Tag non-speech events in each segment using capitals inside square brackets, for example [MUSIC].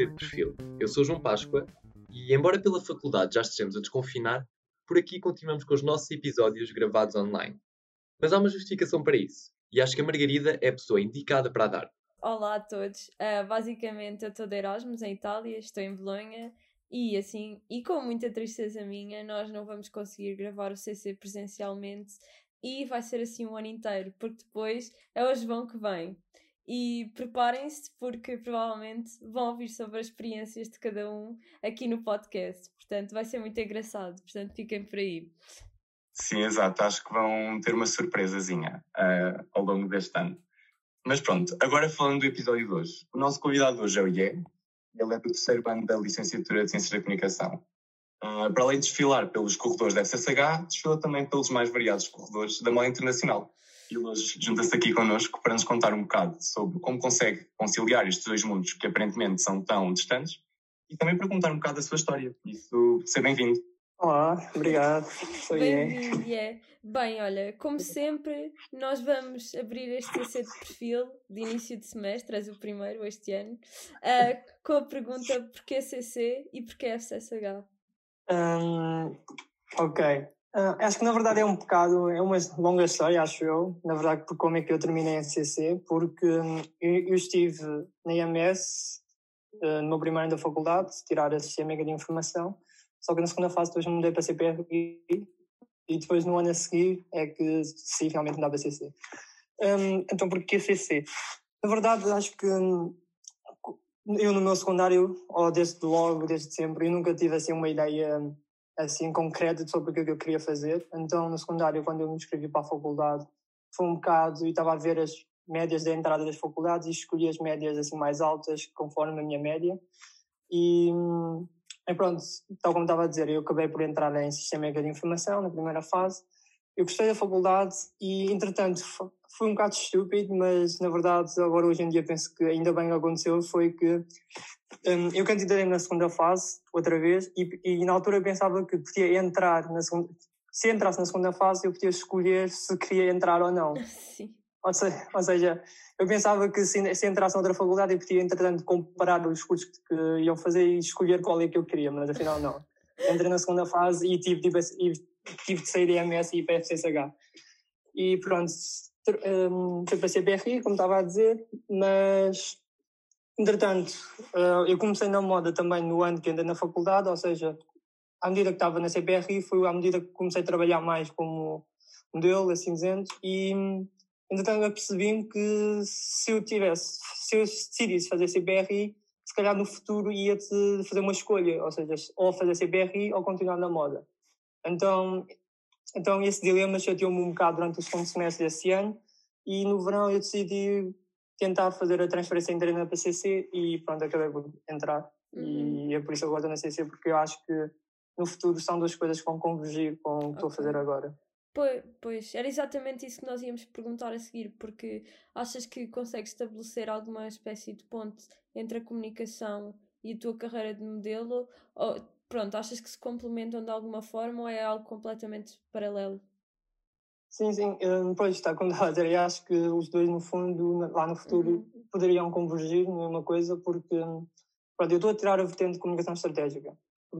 De Perfil. Eu sou João Páscoa e, embora pela faculdade já estejamos a desconfinar, por aqui continuamos com os nossos episódios gravados online. Mas há uma justificação para isso, e acho que a Margarida é a pessoa indicada para a dar. Olá a todos. Uh, basicamente, eu estou de Erasmus em Itália, estou em Bolonha e assim, e com muita tristeza minha, nós não vamos conseguir gravar o CC presencialmente e vai ser assim um ano inteiro, porque depois é o João que vem. E preparem-se, porque provavelmente vão ouvir sobre as experiências de cada um aqui no podcast. Portanto, vai ser muito engraçado. Portanto, fiquem por aí. Sim, exato. Acho que vão ter uma surpresazinha uh, ao longo deste ano. Mas pronto, agora falando do episódio de hoje. O nosso convidado hoje é o Ié. Ele é do terceiro ano da licenciatura de Ciências da Comunicação. Uh, para além de desfilar pelos corredores da FCSH, desfila também pelos mais variados corredores da moda internacional. E hoje junta-se aqui connosco para nos contar um bocado sobre como consegue conciliar estes dois mundos que aparentemente são tão distantes e também para contar um bocado a sua história. Isso, seja bem-vindo. Olá, obrigado. Bem-vindo, yeah. Bem, olha, como sempre, nós vamos abrir este CC de perfil de início de semestre, és o primeiro este ano, uh, com a pergunta porquê CC e porquê FCSH? Um, ok. Uh, acho que na verdade é um bocado, é uma longa história, acho eu, na verdade, por como é que eu terminei em CC, porque um, eu, eu, estive na IMS uh, ah, no meu primeiro ano da faculdade, tirar a Sistema de Informação, só que na segunda fase depois mudei para CPRI e depois no ano a seguir é que sim, realmente mudava para CC. Um, então, porquê CC? Na verdade, acho que hum, eu no meu secundário, ou desde logo, desde sempre, eu nunca tive assim uma ideia assim concreta sobre o que eu queria fazer. Então no secundário, quando eu me inscrevi para a faculdade, foi um bocado e estava a ver as médias da entrada das faculdades e escolhi as médias assim mais altas conforme a minha média. E, e pronto, tal como estava a dizer, eu acabei por entrar em Sistema de Informação na primeira fase. Eu gostei da faculdade e, entretanto, foi um bocado estúpido, mas na verdade agora hoje em dia penso que ainda bem que aconteceu foi que um, eu candidatei na segunda fase outra vez e, e, na altura eu pensava que podia entrar na segunda se entrasse na segunda fase eu podia escolher se queria entrar ou não [LAUGHS] Sim. Ou, seja, ou seja eu pensava que se, se entrasse na outra faculdade eu podia entretanto comparar os cursos que iam fazer e escolher qual é que eu queria mas afinal não entrei na segunda fase e tive, tive, tive de sair da MS e ir para a FCSH e pronto foi para a CBRI, como estava a dizer, mas entretanto uh, eu comecei na moda também no ano que andei na faculdade, ou seja, à medida que estava na CBRI, foi à medida que comecei a trabalhar mais como modelo, a cinzento, e entretanto eu percebi que se eu tivesse, se eu decidisse fazer CBRI, se calhar no futuro ia fazer uma escolha, ou seja, ou fazer CBRI ou continuar na moda. Então então esse dilema chateou-me um bocado durante o segundo semestre desse ano e no verão eu decidi tentar fazer a transferência interna para a CC e pronto, acabei por entrar. Uhum. E é por isso que eu gosto na CC, porque eu acho que no futuro são duas coisas que vão convergir com o que okay. estou a fazer agora. Pois, pois, era exatamente isso que nós íamos perguntar a seguir, porque achas que consegues estabelecer alguma espécie de ponte entre a comunicação e a tua carreira de modelo? Ou pronto, achas que se complementam de alguma forma ou é algo completamente paralelo? Sim, sim, um, pois está como estava a dizer, eu acho que os dois no fundo, lá no futuro, uhum. poderiam convergir numa coisa porque hum, pronto, eu estou a tirar a vertente de comunicação estratégica.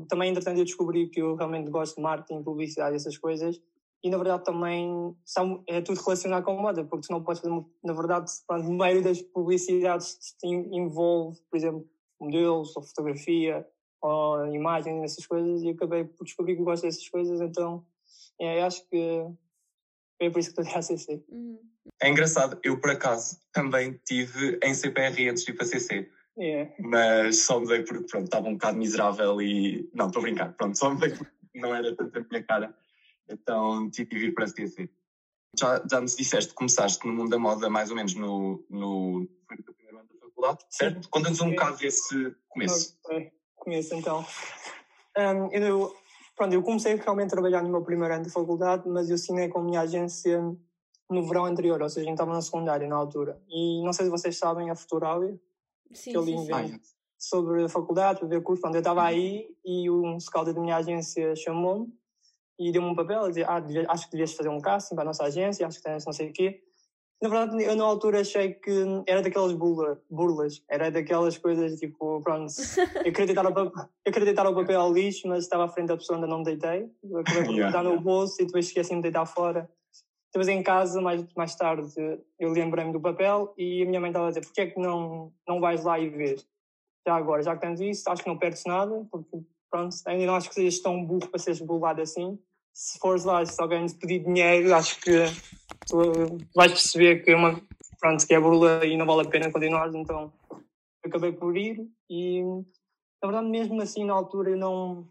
Também, entretanto, eu descobri que eu realmente gosto de marketing, publicidade, essas coisas, e na verdade também são, é tudo relacionado com moda, porque tu não podes fazer, na verdade, pronto, maioria das publicidades envolve, por exemplo, modelos ou fotografia, ou imagens, essas coisas, e acabei por descobrir que gosto dessas coisas, então é, acho que é por isso que estou [LAUGHS] a CC. Uhum. É engraçado, eu por acaso também tive em CPR antes de ir para CC. Yeah. Mas só mudei porque pronto, estava um bocado miserável e. Não, estou a brincar, pronto, só mudei porque [LAUGHS] não era tanto a minha cara. Então tive de vir para CC. Já, já nos disseste que começaste no mundo da moda mais ou menos no, no, no primeiro ano da faculdade, certo? Conta-nos um bocado desse começo. Okay conheço então. Um, eu, pronto, eu comecei realmente a trabalhar no meu primeiro ano de faculdade, mas eu assinei com a minha agência no verão anterior, ou seja, eu estava na secundária na altura. E não sei se vocês sabem a Futuralia, sim, que eu li sim, sobre a faculdade, para ver curso. Pronto, eu estava aí e um scout da minha agência chamou-me e deu-me um papel a dizer, ah, acho que devias fazer um casting para a nossa agência, acho que tens não sei o quê. Na verdade, eu na altura achei que era daquelas burla, burlas, era daquelas coisas tipo, pronto, [LAUGHS] eu queria deitar o, papel, eu queria deitar o papel ao lixo, mas estava à frente da pessoa, ainda não me deitei, acabei por [LAUGHS] yeah, no bolso e depois esqueci-me de deitar fora. Depois em casa, mais, mais tarde, eu lembrei-me do papel e a minha mãe estava a dizer: porquê é que não, não vais lá e vês? Já agora, já que tens isso, acho que não perdes nada, porque pronto, ainda não acho que sejas tão burro para seres burlado assim. Se fores lá, se alguém te pedir dinheiro, acho que tu vais perceber que é uma pronto, que é burla e não vale a pena continuar, então acabei por ir e na verdade mesmo assim na altura eu não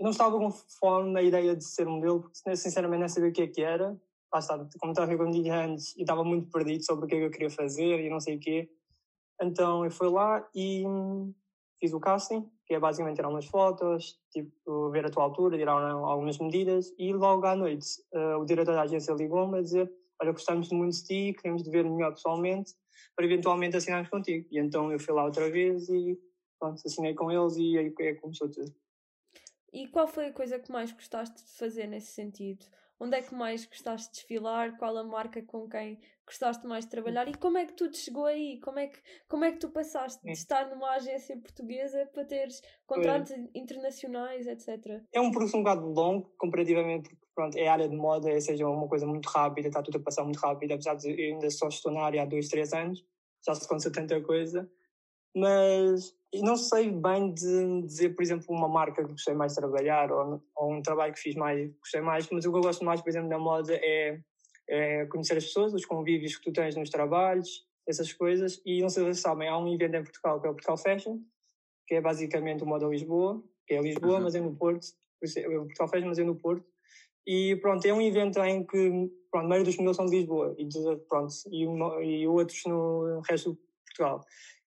não estava com fome na ideia de ser modelo, porque sinceramente nem sabia o que é que era. Lá está, como estava com antes e estava muito perdido sobre o que é que eu queria fazer e não sei o quê. Então eu fui lá e fiz o casting, que é basicamente tirar umas fotos, tipo, ver a tua altura, tirar algumas medidas e logo à noite uh, o diretor da agência ligou-me a dizer olha, gostamos muito de ti, queremos te ver melhor pessoalmente para eventualmente assinarmos contigo. E então eu fui lá outra vez e pronto, assinei com eles e aí é começou tudo. E qual foi a coisa que mais gostaste de fazer nesse sentido? Onde é que mais gostaste de desfilar? Qual a marca com quem gostaste mais de trabalhar? E como é que tudo chegou aí? Como é que, como é que tu passaste de estar numa agência portuguesa para teres contratos é. internacionais, etc? É um processo um bocado longo, comparativamente, porque pronto, é área de moda, ou seja, uma coisa muito rápida, está tudo a passar muito rápido, apesar de eu ainda só estou na área há dois, três anos, já se aconteceu tanta coisa. Mas não sei bem de dizer, por exemplo, uma marca que gostei mais de trabalhar ou, ou um trabalho que fiz mais, gostei mais, mas o que eu gosto mais, por exemplo, da moda é, é conhecer as pessoas, os convívios que tu tens nos trabalhos, essas coisas. E não sei se vocês sabem, há um evento em Portugal que é o Portugal Fashion, que é basicamente o Moda Lisboa, que é Lisboa, uhum. mas é no Porto, é o Portugal Fashion, mas é no Porto. E pronto, é um evento em que pronto, maioria dos modelos são de Lisboa e, de, pronto, e, e outros no resto de Portugal.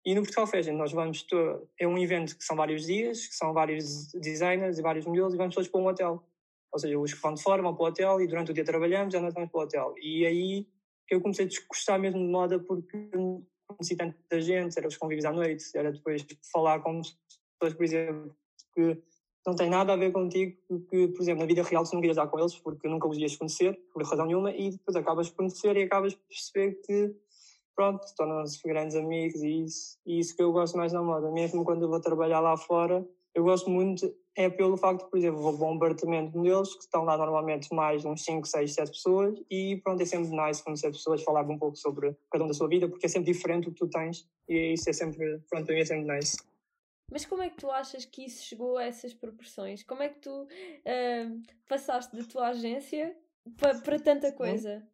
E no Portugal Fashion nós vamos, é um evento que são vários dias, que são vários designers e vários modelos e vamos todos para um hotel. Ou seja, os que vão de fora vão para o hotel e durante o dia trabalhamos, já nós vamos para o hotel. E aí eu comecei a gostar mesmo de moda porque conheci tanta gente, era os convívios à noite, era depois falar com pessoas, por exemplo, que não têm nada a ver contigo, que, por exemplo, na vida real tu não querias dar com eles porque nunca os ias conhecer, por razão nenhuma, e depois acabas por conhecer e acabas por perceber que pronto, tornam-se grandes amigos e isso, e isso que eu gosto mais na moda. Mesmo quando eu vou trabalhar lá fora, eu gosto muito, é pelo facto, por exemplo, vou para um apartamento deles, que estão lá normalmente mais uns 5, 6, 7 pessoas, e pronto, é sempre nice conhecer pessoas, falar um pouco sobre cada um da sua vida, porque é sempre diferente o que tu tens, e isso é sempre, pronto, para mim é sempre nice. Mas como é que tu achas que isso chegou a essas proporções? Como é que tu uh, passaste da tua agência para, para tanta coisa?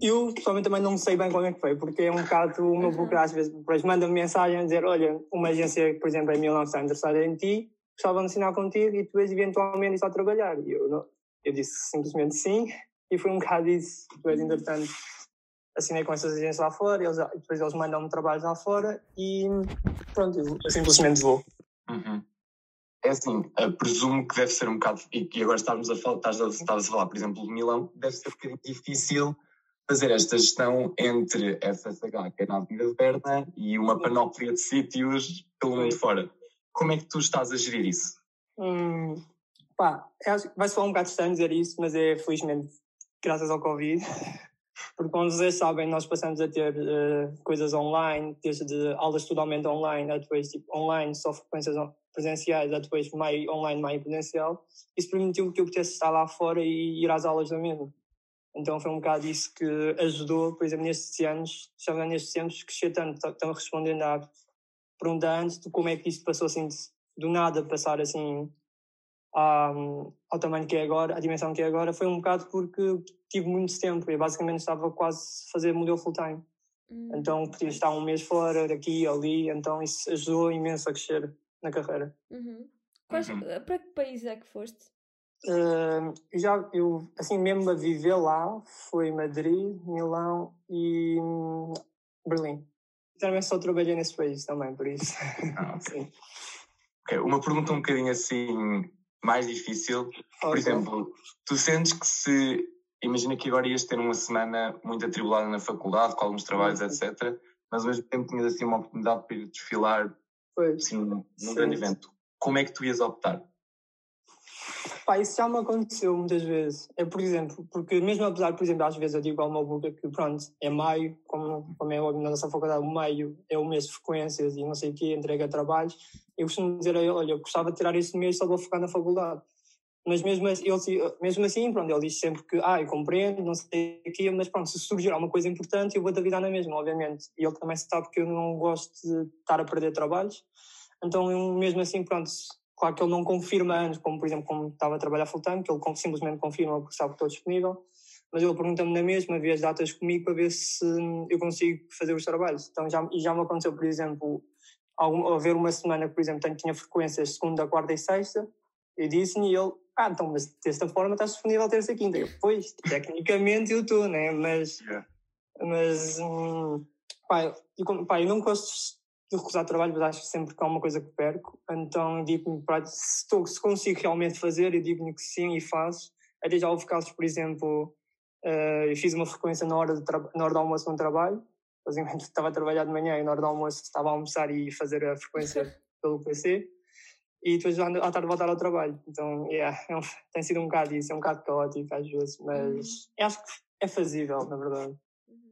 Eu, pessoalmente, também não sei bem como é que foi, porque é um bocado o meu uhum. às vezes, depois manda-me mensagem a dizer: Olha, uma agência, por exemplo, em Milão está interessada em ti, gostava de assinar contigo e tu és eventualmente está a trabalhar. E eu, não, eu disse simplesmente sim, [LAUGHS] e foi um bocado isso. Depois, entretanto, assinei com essas agências lá fora, eles, depois eles mandam-me trabalhos lá fora e pronto, eu simplesmente vou. Uhum. É assim, presumo que deve ser um bocado, e, agora estávamos a falar, estás a, estás a falar, por exemplo, de Milão, deve ser um bocadinho difícil fazer esta gestão entre FSH, que é na Avenida de Berna, e uma panóplia de sítios pelo mundo fora. Como é que tu estás a gerir isso? Hum, pá, vai falar um bocado estranho dizer isso, mas é felizmente graças ao Covid. [LAUGHS] Porque, como vocês sabem, nós passamos a ter uh, coisas online, desde aulas totalmente online, a depois tipo, online, só frequências presenciais, a depois meio online, meio presencial. Isso permitiu que eu pudesse estar lá fora e ir às aulas da mesma. Então foi um bocado isso que ajudou, por exemplo, nestes anos, já nestes anos, crescer tanto. Estão respondendo à pergunta antes de como é que isto passou assim, de, do nada passar assim ao, ao tamanho que é agora, à dimensão que é agora, foi um bocado porque tive muito tempo. Eu basicamente estava quase a fazer modelo full-time. Hum. Então podia estar um mês fora, daqui, ali, então isso ajudou imenso a crescer na carreira. Uhum. Quais, uhum. Para que país é que foste? Uh, já, eu, assim mesmo a viver lá, foi Madrid, Milão e hum, Berlim. Também só trabalhei nesse país também, por isso. Ah, okay. [LAUGHS] okay. Uma pergunta um bocadinho assim mais difícil. Por okay. exemplo, tu sentes que se. Imagina que agora ias ter uma semana muito atribulada na faculdade, com alguns trabalhos, etc. Mas ao mesmo tempo tinhas assim uma oportunidade para ir desfilar assim, num grande evento. Como é que tu ias optar? Pá, isso já me aconteceu muitas vezes. É, por exemplo, porque mesmo apesar, por exemplo, às vezes eu digo ao meu boca que, pronto, é maio, como, como é óbvio na nossa faculdade, o maio é o mês de frequências e não sei o quê, entrega trabalhos, eu costumo dizer a ele, olha, eu gostava de tirar este mês só vou focar na faculdade. Mas mesmo assim, ele, mesmo assim, pronto, ele diz sempre que, ah, eu compreendo, não sei o quê, mas pronto, se surgir alguma coisa importante, eu vou-te avisar na mesma, obviamente. E ele também sabe que eu não gosto de estar a perder trabalhos. Então, mesmo assim, pronto, Claro que ele não confirma antes, como por exemplo, como estava a trabalhar full-time, que ele simplesmente confirma porque sabe que estou disponível, mas ele pergunta-me na mesma, vê as datas comigo para ver se eu consigo fazer os trabalhos. Então já, e já me aconteceu, por exemplo, algum, haver uma semana que, por exemplo, tinha frequências segunda, quarta e sexta, eu disse-lhe e ele, ah, então, mas desta forma estás disponível terça e quinta. Eu, pois, tecnicamente eu estou, né? Mas, yeah. mas, hum, pá, eu, pá, eu não gosto de recusar trabalho, mas acho sempre que há uma coisa que perco. Então digo-me, se, estou, se consigo realmente fazer, eu digo-me que sim e faço. Até já houve casos, por exemplo, uh, eu fiz uma frequência na hora, de na hora do almoço no trabalho. Basicamente [LAUGHS] estava a trabalhar de manhã e na hora do almoço estava a almoçar e fazer a frequência [LAUGHS] pelo PC. E depois à tarde voltar ao trabalho. Então, yeah, é um, tem sido um bocado isso, é um bocado caótico às vezes, mas uhum. acho que é fazível, na verdade.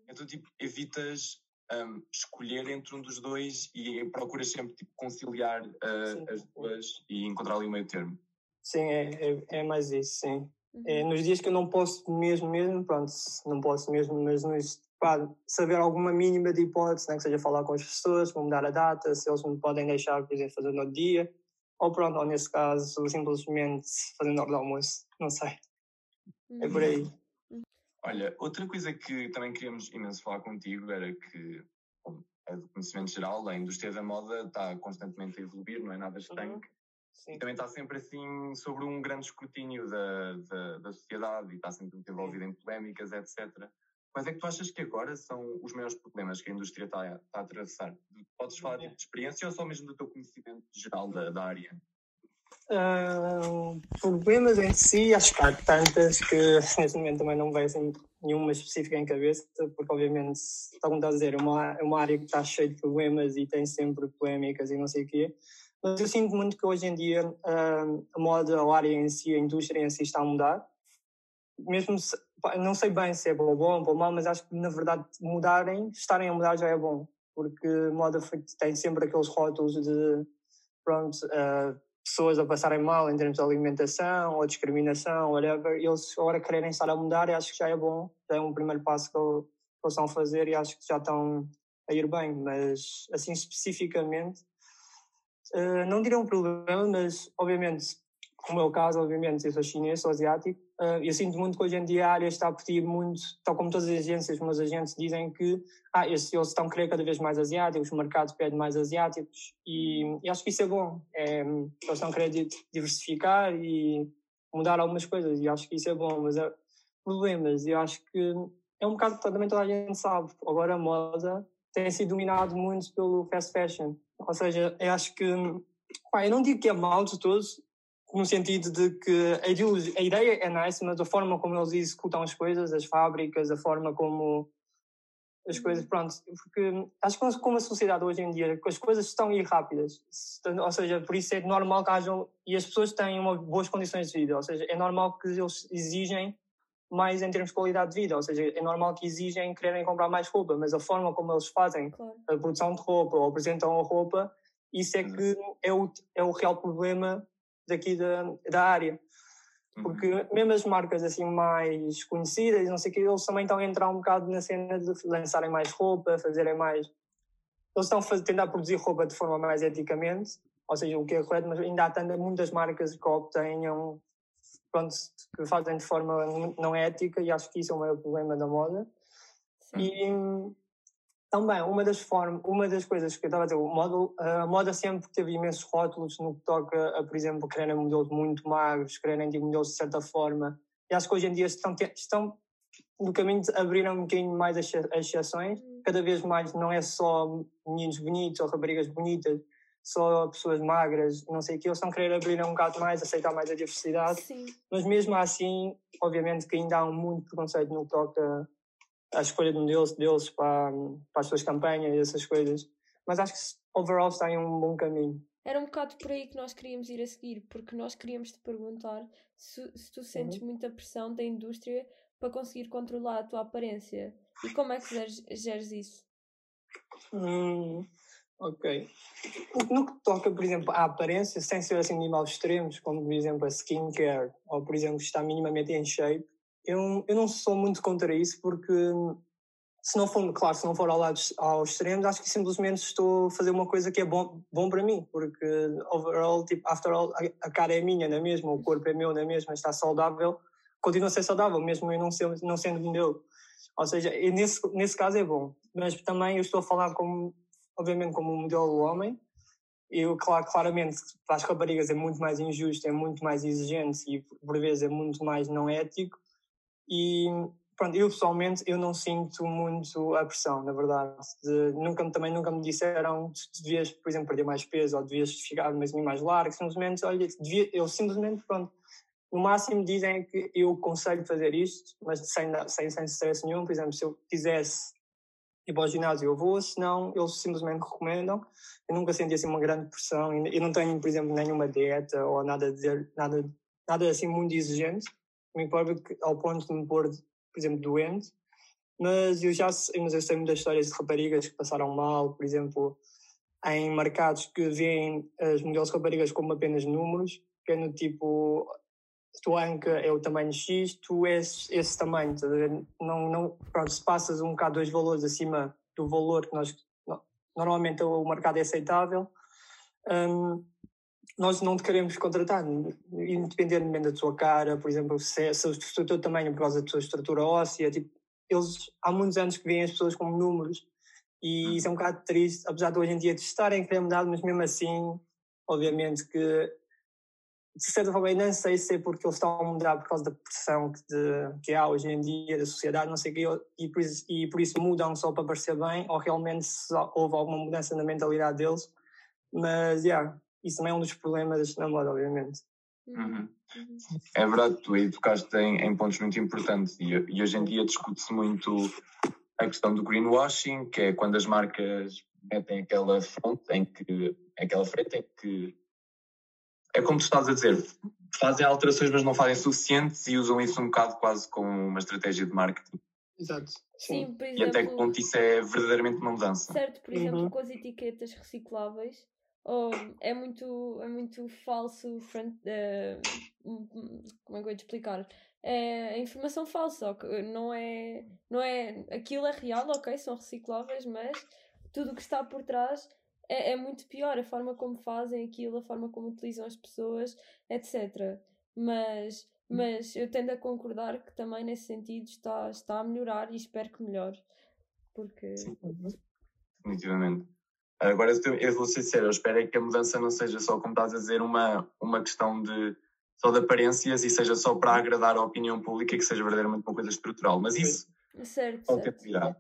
Então, tipo, evitas um, escolher entre um dos dois e procuras sempre tipo, conciliar uh, as duas e encontrar ali o meio termo. Sim, é, é, é mais isso, sim. Uhum. É, nos dias que eu não posso mesmo, mesmo, pronto, não posso mesmo, mas nos, pá, saber alguma mínima de hipótese, né, que seja falar com as pessoas, mudar a data, se eles me podem deixar, por exemplo, fazer no dia, ou pronto, ou nesse caso, simplesmente fazer na hora do almoço, não sei. É por aí. Olha, outra coisa que também queríamos imenso falar contigo era que, bom, é do conhecimento geral, a indústria da moda está constantemente a evoluir, não é nada estanque. Uhum. E também está sempre assim sobre um grande escrutínio da, da, da sociedade e está sempre muito envolvida em polémicas, etc. Quais é que tu achas que agora são os maiores problemas que a indústria está, está a atravessar? Podes falar de experiência ou só mesmo do teu conhecimento geral da, da área? Problemas em si, acho que há tantas que [LAUGHS] neste momento também não vejo nenhuma específica em cabeça, porque obviamente, como está a dizer, é uma, é uma área que está cheia de problemas e tem sempre polémicas e não sei o quê. Mas eu sinto muito que hoje em dia uh, a moda, a área em si, a indústria em si está a mudar. Mesmo se, não sei bem se é bom ou bom ou mal, mas acho que na verdade mudarem, estarem a mudar já é bom, porque moda tem sempre aqueles rótulos de pronto, uh, pessoas a passarem mal em termos de alimentação ou discriminação, whatever, e eles agora quererem estar a mudar, e acho que já é bom, já é um primeiro passo que eles estão a fazer e acho que já estão a ir bem, mas assim especificamente, uh, não direi um problema, mas obviamente como é o caso, obviamente, eu sou chinês, sou asiático, uh, eu sinto muito que hoje em dia a área está a pedir muito, tal como todas as agências, meus agentes dizem que ah, eles, eles estão a querer cada vez mais asiáticos, o mercado pede mais asiáticos, e, e acho que isso é bom. É, eles estão a querer diversificar e mudar algumas coisas, e acho que isso é bom, mas é, problemas, eu acho que é um bocado que também toda a gente sabe, agora a moda tem sido dominado muito pelo fast fashion, ou seja, eu acho que, pá, eu não digo que é mal de todos, no sentido de que a, a ideia é nice, mas a forma como eles executam as coisas, as fábricas, a forma como as coisas, uhum. pronto, porque acho que como a sociedade hoje em dia, as coisas estão ir rápidas, ou seja, por isso é normal que hajam, e as pessoas têm uma, boas condições de vida, ou seja, é normal que eles exigem mais em termos de qualidade de vida, ou seja, é normal que exigem quererem comprar mais roupa, mas a forma como eles fazem a produção de roupa ou apresentam a roupa, isso é uhum. que é o, é o real problema daqui da, da área. Porque uhum. mesmo as marcas assim mais conhecidas, não sei o que, eles também estão a entrar um bocado na cena de lançarem mais roupa, fazerem mais. Eles estão a tentar produzir roupa de forma mais eticamente, ou seja, o que é correto, mas ainda há tantas, muitas marcas que obtenham, pronto, que fazem de forma não ética, e acho que isso é o maior problema da moda. Sim. E também, uma das, formas, uma das coisas que eu estava a dizer, o módulo, a moda sempre teve imensos rótulos no que toca a, por exemplo, quererem modelos muito magros, quererem tipo, modelos de certa forma. E acho que hoje em dia estão, estão no caminho de abrir um bocadinho mais as exceções. Cada vez mais não é só meninos bonitos ou raparigas bonitas, só pessoas magras, não sei o que. Eles estão a querer abrir um bocado mais, aceitar mais a diversidade. Sim. Mas mesmo assim, obviamente que ainda há muito preconceito no que toca a escolha de modelos deles para, para as suas campanhas e essas coisas. Mas acho que overall está em um bom caminho. era um bocado por aí que nós queríamos ir a seguir, porque nós queríamos te perguntar se, se tu sentes Uhum. muita pressão da indústria para conseguir controlar a tua aparência e como é que geres, geres isso? Hum, ok. No que toca, por exemplo, à aparência, sem ser assim de níveis extremos, como por exemplo a skincare, ou por exemplo estar minimamente em shape, eu, eu não sou muito contra isso porque se não for, claro, se não for ao lado aos extremos, acho que simplesmente estou a fazer uma coisa que é bom, bom para mim, porque overall, tipo, after all, a, cara é minha, não é mesmo? O corpo é meu, não é mesmo? Está saudável, continua a ser saudável, mesmo eu não, ser, não sendo modelo. Ou seja, nesse, nesse caso é bom. Mas também eu estou a falar como, obviamente, como um modelo homem. Eu, claro, claramente, para as raparigas é muito mais injusto, é muito mais exigente e, por vezes, é muito mais não ético. E, pronto, eu pessoalmente, eu não sinto muito a pressão, na verdade. De, nunca, também nunca me disseram que devias, por exemplo, perder mais peso ou devias ficar mais, mais largo. Simplesmente, olha, devia, eu simplesmente, pronto, no máximo dizem que eu aconselho fazer isto, mas sem, sem, sem stress nenhum. Por exemplo, se eu quisesse ir para o ginásio, eu vou, senão eles simplesmente recomendam. Eu nunca senti assim uma grande pressão. Eu não tenho, por exemplo, nenhuma dieta ou nada, de, nada, nada assim muito exigente, me próprio ao ponto de me pôr, por exemplo, doente. Mas eu já mas eu sei muitas histórias de raparigas que passaram mal, por exemplo, em mercados que veem as modelos raparigas como apenas números, que é no tipo, tua anca é o tamanho X, tu és esse tamanho. Não, não, pronto, se passas um bocado dois valores acima do valor que nós normalmente o mercado é aceitável, um, nós não te queremos contratar, independentemente da tua cara, por exemplo, se, se o teu tamanho por causa da tua estrutura óssea, tipo, eles há muitos anos que veem as pessoas como números e isso é um bocado triste, apesar de hoje em dia estarem a querer mudar, mas mesmo assim, obviamente que de certa forma, eu não sei se é porque eles estão a mudar por causa da pressão que, de, que há hoje em dia da sociedade, não sei o quê, e por, isso, e por isso mudam só para parecer bem, ou realmente houve alguma mudança na mentalidade deles. Mas, yeah, isso também é um dos problemas na moda, obviamente. Uhum. É verdade, tu aí tocaste em, em pontos muito importantes e, e hoje em dia discute-se muito a questão do greenwashing, que é quando as marcas metem aquela frente em que, aquela frente em que é como tu estás a dizer, fazem alterações, mas não fazem suficientes e usam isso um bocado quase como uma estratégia de marketing. Exato. Sim, Sim por exemplo, e até que ponto isso é verdadeiramente uma mudança. Certo, por exemplo, uhum. com as etiquetas recicláveis, oh, é, muito, é muito falso, front, uh, como é que eu vou te explicar? É informação falsa, não é, não é, aquilo é real, ok, são recicláveis, mas tudo o que está por trás é, é, muito pior a forma como fazem aquilo, a forma como utilizam as pessoas, etc. Mas, mas eu tendo a concordar que também nesse sentido está, está a melhorar e espero que melhore. Porque. Sim, definitivamente. Agora eu vou ser sincero, eu espero é que a mudança não seja só, como estás a dizer, uma, uma questão de só de aparências e seja só para agradar a opinião pública, que seja verdadeiramente uma coisa estrutural. Mas isso certo, ao tempo virá.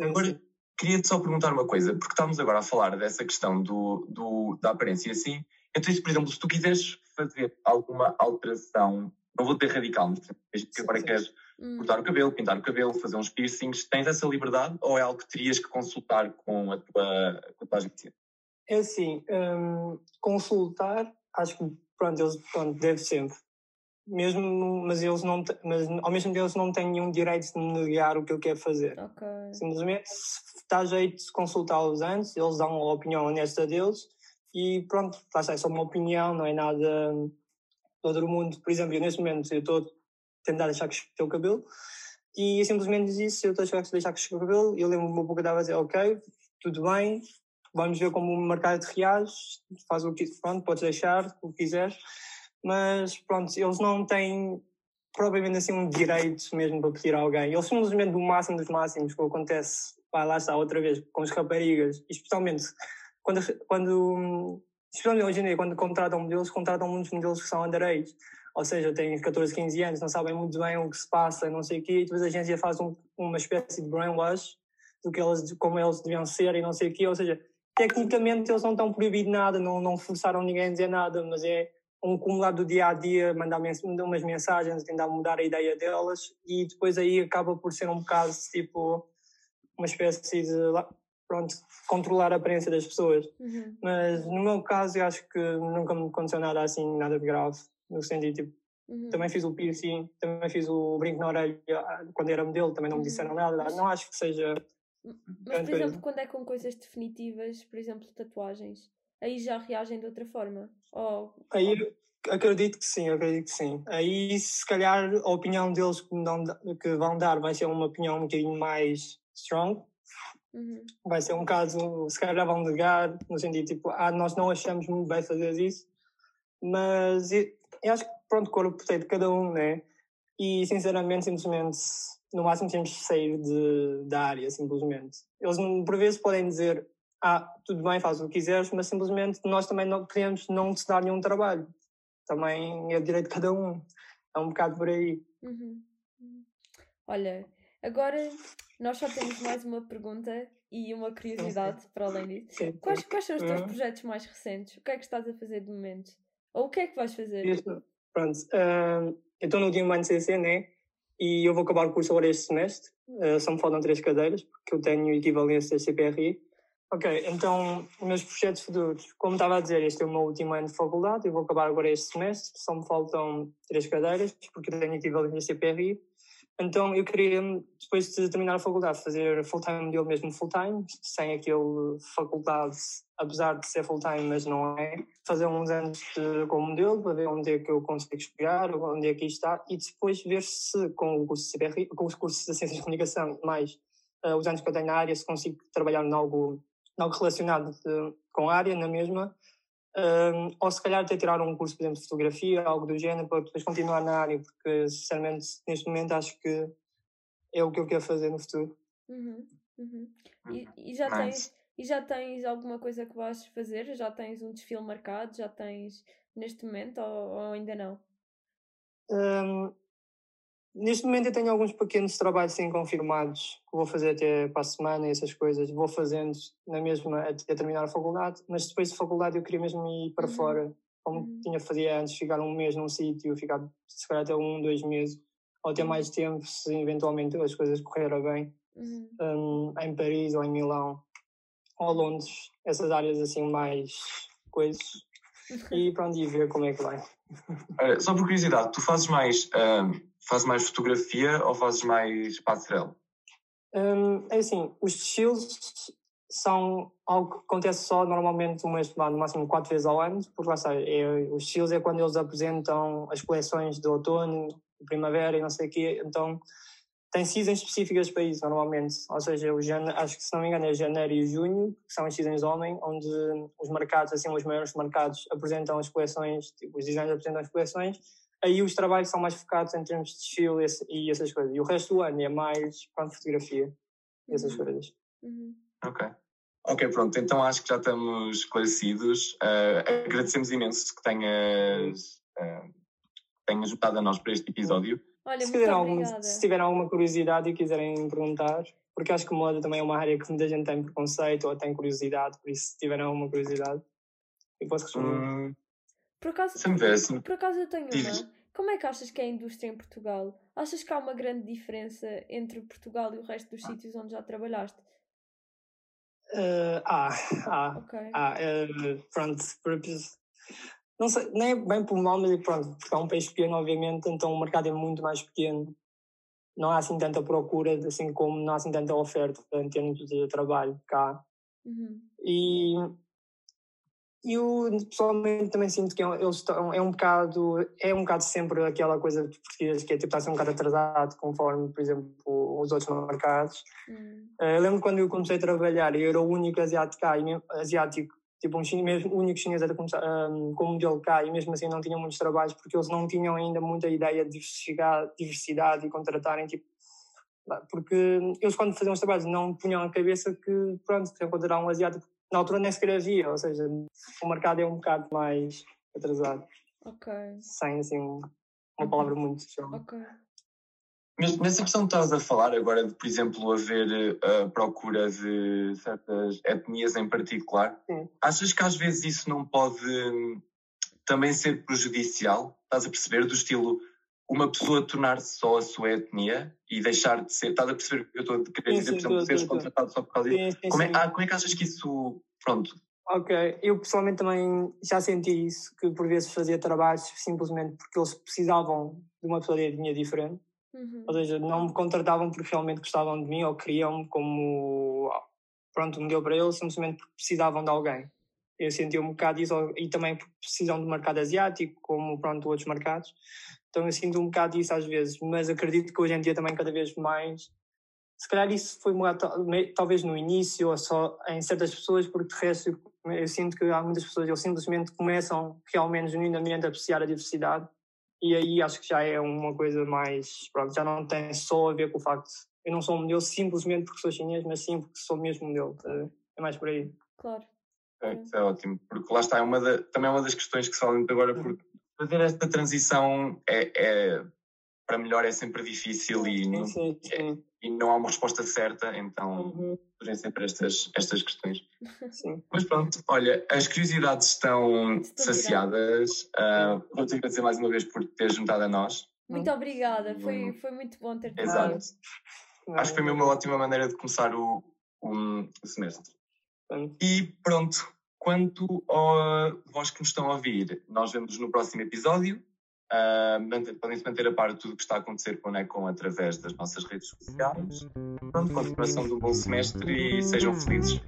Agora, queria-te só perguntar uma coisa, porque estamos agora a falar dessa questão do, do, da aparência assim. Então, isso, por exemplo, se tu quiseres fazer alguma alteração, não vou ter radical, mas que agora queres hum. cortar o cabelo, pintar o cabelo, fazer uns piercings, tens essa liberdade ou é algo que terias que consultar com a tua, com a tua agência? É assim, hum, consultar, acho que, pronto, eles, pronto, deve sempre. Mesmo, mas eles não, mas ao mesmo tempo eles não têm nenhum direito de negar o que ele quer fazer. Okay. Simplesmente, se está jeito de consultá-los antes, eles dão a opinião honesta deles e pronto, é só uma opinião, não é nada todo mundo. Por exemplo, eu, neste momento eu estou tentar deixar crescer o cabelo e simplesmente diz isso, eu estou a deixar crescer o cabelo e eu lembro-me um pouco estava a dizer, ok, tudo bem, vamos ver como o mercado reage, faz o que, pronto, podes deixar, o que quiseres mas pronto, eles não têm propriamente assim um direito mesmo para pedir a alguém. Eles simplesmente do máximo dos máximos, que acontece, vai lá está outra vez, com as raparigas, especialmente quando, quando especialmente hoje em dia, quando contratam modelos, contratam muitos modelos que são underage. Ou seja, têm 14, 15 anos, não sabem muito bem o que se passa, não sei o quê, e depois a agência faz um, uma espécie de brainwash do que eles, como eles deviam ser e não sei o quê. Ou seja, tecnicamente eles não estão proibidos nada, não, não forçaram ninguém a dizer nada, mas é um acumulado do dia a dia, mandar mens umas mensagens, tentar mudar a ideia delas e depois aí acaba por ser um bocado tipo uma espécie de pronto, controlar a aparência das pessoas. Uhum. Mas no meu caso, eu acho que nunca me aconteceu nada assim, nada de grave. No sentido, tipo, Uhum. também fiz o piercing, também fiz o brinco na orelha ah, quando era modelo, também não me Uhum. disseram nada. Não acho que seja. Mas, por exemplo, quando é com coisas definitivas, por exemplo, tatuagens, aí já reagem de outra forma? Ou... Aí acredito que sim, acredito que sim. Aí se calhar a opinião deles que, não, que vão dar vai ser uma opinião um bocadinho mais strong. Uhum. Vai ser um caso, se calhar vão negar, no sentido tipo, ah, nós não achamos muito bem fazer isso. Mas eu, acho que pronto, corpo é de cada um, né? E sinceramente, simplesmente, no máximo temos de sair de, da área, simplesmente. Eles por vezes podem dizer, ah, tudo bem, faz o que quiseres, mas simplesmente nós também não podemos não te dar nenhum trabalho. Também é direito de cada um. É um bocado por aí. Uhum. Olha, agora nós só temos mais uma pergunta e uma curiosidade para além disso. Quais, quais são os teus Uhum. projetos mais recentes? O que é que estás a fazer de momento? Ou o que é que vais fazer? Isso, pronto. ah, eu estou no último ano de CC, né? E eu vou acabar o curso agora este semestre. Ah, só me faltam três cadeiras, porque eu tenho equivalência CPRI. Ok, então, meus projetos futuros. Como estava a dizer, este é o meu último ano de faculdade. Eu vou acabar agora este semestre. Só me faltam três cadeiras, porque eu tenho equivalência CPRI. Então, eu queria, depois de terminar a faculdade, fazer full-time modelo mesmo full-time, sem aquele faculdade, apesar de ser full-time, mas não é. Fazer uns anos de, com modelo, para ver onde é que eu consigo chegar, onde é que está, e depois ver se com o curso de CPRI, com os cursos de Ciências de Comunicação, mais eh, os anos que eu tenho na área, se consigo trabalhar em algo, algo relacionado de- com a área, na mesma. Um, ou se calhar até tirar um curso, por exemplo, de fotografia, algo do género, para depois continuar na área, porque sinceramente neste momento acho que é o que eu quero fazer no futuro. Uhum, uhum. E, e já tens, e já tens alguma coisa que vais fazer? Já tens um desfile marcado? Já tens neste momento ou, ou ainda não? Um, neste momento eu tenho alguns pequenos trabalhos sim confirmados que vou fazer até para a semana e essas coisas. Vou fazendo na mesma até terminar a faculdade, mas depois de faculdade eu queria mesmo ir para Uhum. fora, como Uhum. tinha fazia antes, ficar um mês num sítio, ficar se calhar até um, dois meses, ou até Uhum. mais tempo se eventualmente as coisas correrem bem. Uhum. um, em Paris ou em Milão ou Londres, essas áreas assim mais coisas. [LAUGHS] E pronto, e ver como é que vai. Olha, só por curiosidade, tu fazes mais, ahm, fazes mais fotografia ou fazes mais passarela? Um, é assim, os desfiles são algo que acontece só normalmente uma vez, no máximo quatro vezes ao ano, porque lá está, é, os desfiles é quando eles apresentam as coleções de outono, primavera e não sei o quê, então tem seasons específicas para isso normalmente, ou seja, o acho que se não me engano é janeiro e junho, que são as seasons homem, onde os mercados, assim, os maiores mercados apresentam as coleções, tipo, os designers apresentam as coleções, aí os trabalhos são mais focados em termos de desfile e essas coisas, e o resto do ano é mais, pronto, fotografia e essas Uhum. coisas. Uhum. Ok. Ok, pronto, então acho que já estamos esclarecidos. Ah, agradecemos imenso que tenhas, ah, tenhas juntado a nós para este episódio. Olha, Se, muito tiverem alguma, obrigada. se tiverem alguma curiosidade e quiserem perguntar, porque acho que moda também é uma área que muita gente tem preconceito ou tem curiosidade, por isso se tiverem alguma curiosidade, eu posso responder. Hum, Por acaso, ver, assim, por acaso eu tenho uma. Como é que achas que é a indústria em Portugal? Achas que há uma grande diferença entre Portugal e o resto dos sítios onde já trabalhaste? Eh, ah, ah, Ok. ah, eh, pronto, não sei, nem é bem por mal, mas pronto, porque é um país pequeno, obviamente, então o mercado é muito mais pequeno. Não há assim tanta procura, assim como não há assim tanta oferta em termos de trabalho cá. Uhum. E eu pessoalmente também sinto que é eles estão, é um bocado, é um bocado sempre aquela coisa de português que é tipo, a ser um bocado atrasado conforme, por exemplo, os outros mercados. Uhum. Eh, Eu lembro quando eu comecei a trabalhar e eu era o único asiático cá, e asiático, tipo um chinês, mesmo, o único chinês a começar um, com modelo cá e mesmo assim não tinham muitos trabalhos porque eles não tinham ainda muita ideia de diversificar, diversidade e contratarem tipo porque eles quando faziam os trabalhos não punham na cabeça que pronto, que encontrar um asiático na altura nem sequer havia, ou seja, o mercado é um bocado mais atrasado, Ok. sem assim uma palavra muito strong. Ok. Mas nessa questão que estás a falar agora de, por exemplo, haver a procura de certas etnias em particular, Sim. achas que às vezes isso não pode hum, também ser prejudicial? Estás a perceber? Do estilo, uma pessoa tornar-se só a sua etnia e deixar de ser. Estás a perceber o que eu estou a querer Sim, dizer, sim, por exemplo, estou, seres estou, contratado só por causa disso? Sim, Como é, ah, como é que achas que isso. Pronto, Ok, eu pessoalmente também já senti isso, que por vezes fazia trabalhos simplesmente porque eles precisavam de uma pessoa de etnia diferente, Uhum. ou seja, não me contratavam porque realmente gostavam de mim ou queriam como, pronto, me deu para eles, simplesmente porque precisavam de alguém. Eu senti um bocado isso, e também porque precisam do mercado asiático, como, pronto, outros mercados. Então eu sinto um bocado isso às vezes, mas acredito que hoje em dia também cada vez mais se calhar isso foi talvez no início ou só em certas pessoas, porque de resto eu, sinto que há muitas pessoas que eles simplesmente começam realmente, genuinamente a apreciar a diversidade e aí acho que já é uma coisa mais, pronto, já não tem só a ver com o facto de eu não sou um modelo simplesmente porque sou chinês, mas sim porque sou mesmo modelo, tá é mais por aí. Claro. é, isso é ótimo, porque lá está, é uma da- também é uma das questões que se fala muito agora, porque fazer esta transição é, é- para melhor é sempre difícil e não, Sim, sim, sim. e não há uma resposta certa, então Uhum, surgem sempre estas, estas questões. sim. Mas pronto, olha, as curiosidades estão saciadas. Ah, Vou-te agradecer mais uma vez por teres juntado a nós. Muito obrigada, foi, foi muito bom ter te Exato. ouvido. Acho que foi mesmo uma ótima maneira de começar o, o, o semestre. Pronto. E pronto, quanto a vós que nos estão a ouvir, nós vemos no próximo episódio. Ah, mante- Podem-se manter a par de tudo o que está a acontecer com o NECOM através das nossas redes sociais. Pronto, continuação de um bom semestre e sejam felizes.